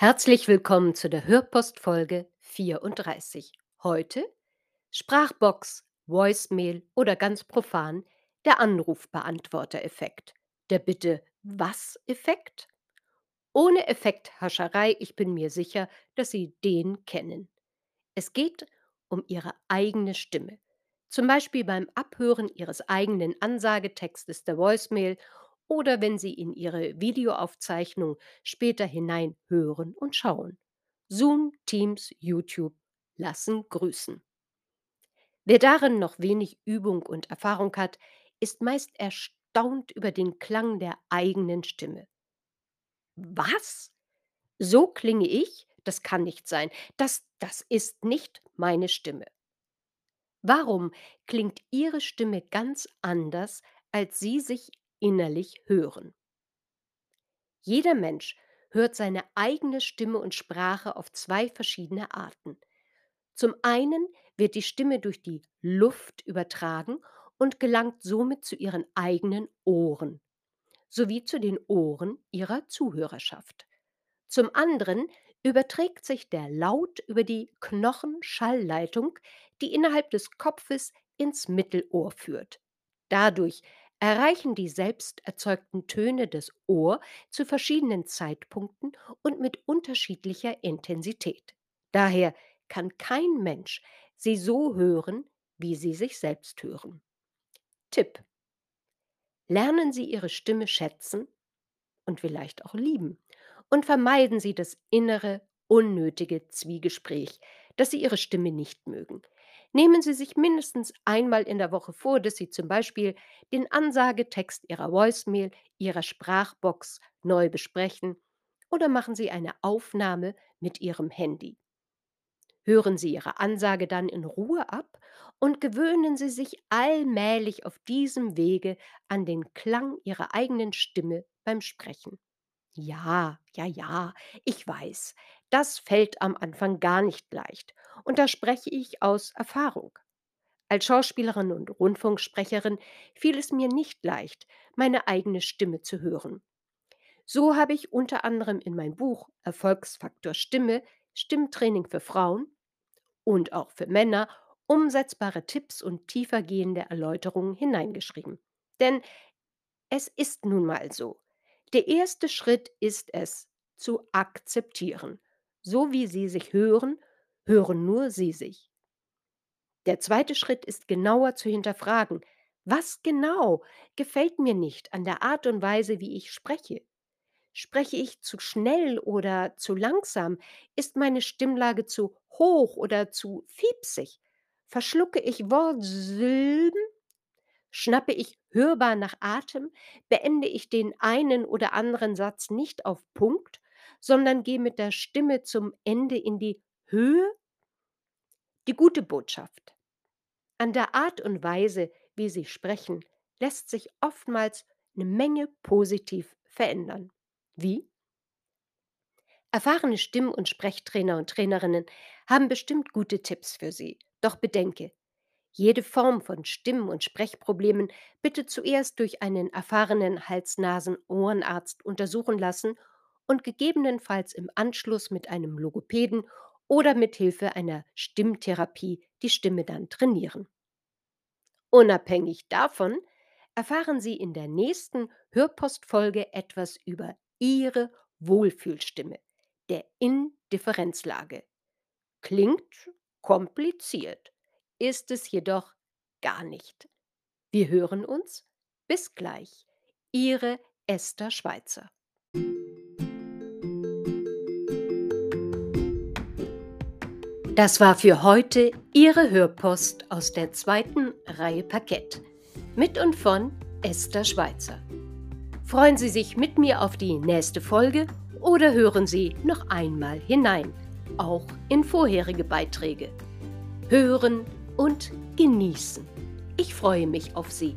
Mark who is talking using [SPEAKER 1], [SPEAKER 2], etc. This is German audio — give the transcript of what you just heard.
[SPEAKER 1] Herzlich willkommen zu der Hörpostfolge 34. Heute Sprachbox, Voicemail oder ganz profan der Anrufbeantworter-Effekt. Der bitte was Effekt? Ohne Effekthascherei, ich bin mir sicher, dass Sie den kennen. Es geht um Ihre eigene Stimme. Zum Beispiel beim Abhören Ihres eigenen Ansagetextes der Voicemail oder wenn Sie in Ihre Videoaufzeichnung später hinein hören und schauen. Zoom, Teams, YouTube lassen grüßen. Wer darin noch wenig Übung und Erfahrung hat, ist meist erstaunt über den Klang der eigenen Stimme. Was? So klinge ich? Das kann nicht sein. Das, das ist nicht meine Stimme. Warum klingt Ihre Stimme ganz anders, als Sie sich innerlich hören. Jeder Mensch hört seine eigene Stimme und Sprache auf zwei verschiedene Arten. Zum einen wird die Stimme durch die Luft übertragen und gelangt somit zu ihren eigenen Ohren sowie zu den Ohren ihrer Zuhörerschaft. Zum anderen überträgt sich der Laut über die Knochenschallleitung, die innerhalb des Kopfes ins Mittelohr führt. Dadurch erreichen die selbst erzeugten Töne das Ohr zu verschiedenen Zeitpunkten und mit unterschiedlicher Intensität. Daher kann kein Mensch sie so hören, wie sie sich selbst hören. Tipp. Lernen Sie Ihre Stimme schätzen und vielleicht auch lieben und vermeiden Sie das innere, unnötige Zwiegespräch, dass Sie Ihre Stimme nicht mögen. Nehmen Sie sich mindestens einmal in der Woche vor, dass Sie zum Beispiel den Ansagetext Ihrer Voicemail, Ihrer Sprachbox neu besprechen oder machen Sie eine Aufnahme mit Ihrem Handy. Hören Sie Ihre Ansage dann in Ruhe ab und gewöhnen Sie sich allmählich auf diesem Wege an den Klang Ihrer eigenen Stimme beim Sprechen. Ja, ja, ja, ich weiß, das fällt am Anfang gar nicht leicht. Und da spreche ich aus Erfahrung. Als Schauspielerin und Rundfunksprecherin fiel es mir nicht leicht, meine eigene Stimme zu hören. So habe ich unter anderem in mein Buch Erfolgsfaktor Stimme, Stimmtraining für Frauen und auch für Männer umsetzbare Tipps und tiefergehende Erläuterungen hineingeschrieben. Denn es ist nun mal so, der erste Schritt ist es, zu akzeptieren. So wie Sie sich hören, hören nur Sie sich. Der zweite Schritt ist genauer zu hinterfragen, was genau gefällt mir nicht an der Art und Weise, wie ich spreche? Spreche ich zu schnell oder zu langsam? Ist meine Stimmlage zu hoch oder zu fiepsig? Verschlucke ich Wortsilben? Schnappe ich hörbar nach Atem, beende ich den einen oder anderen Satz nicht auf Punkt, sondern gehe mit der Stimme zum Ende in die Höhe? Die gute Botschaft. An der Art und Weise, wie Sie sprechen, lässt sich oftmals eine Menge positiv verändern. Wie? Erfahrene Stimm- und Sprechtrainer und Trainerinnen haben bestimmt gute Tipps für Sie. Doch bedenke, jede Form von Stimm- und Sprechproblemen bitte zuerst durch einen erfahrenen Hals-Nasen-Ohrenarzt untersuchen lassen und gegebenenfalls im Anschluss mit einem Logopäden oder mit Hilfe einer Stimmtherapie die Stimme dann trainieren. Unabhängig davon erfahren Sie in der nächsten Hörpostfolge etwas über Ihre Wohlfühlstimme, der Indifferenzlage. Klingt kompliziert ist es jedoch gar nicht. Wir hören uns. Bis gleich. Ihre Esther Schweizer. Das war für heute Ihre Hörpost aus der zweiten Reihe Parkett. Mit und von Esther Schweizer. Freuen Sie sich mit mir auf die nächste Folge oder hören Sie noch einmal hinein, auch in vorherige Beiträge. Hören und genießen. Ich freue mich auf Sie.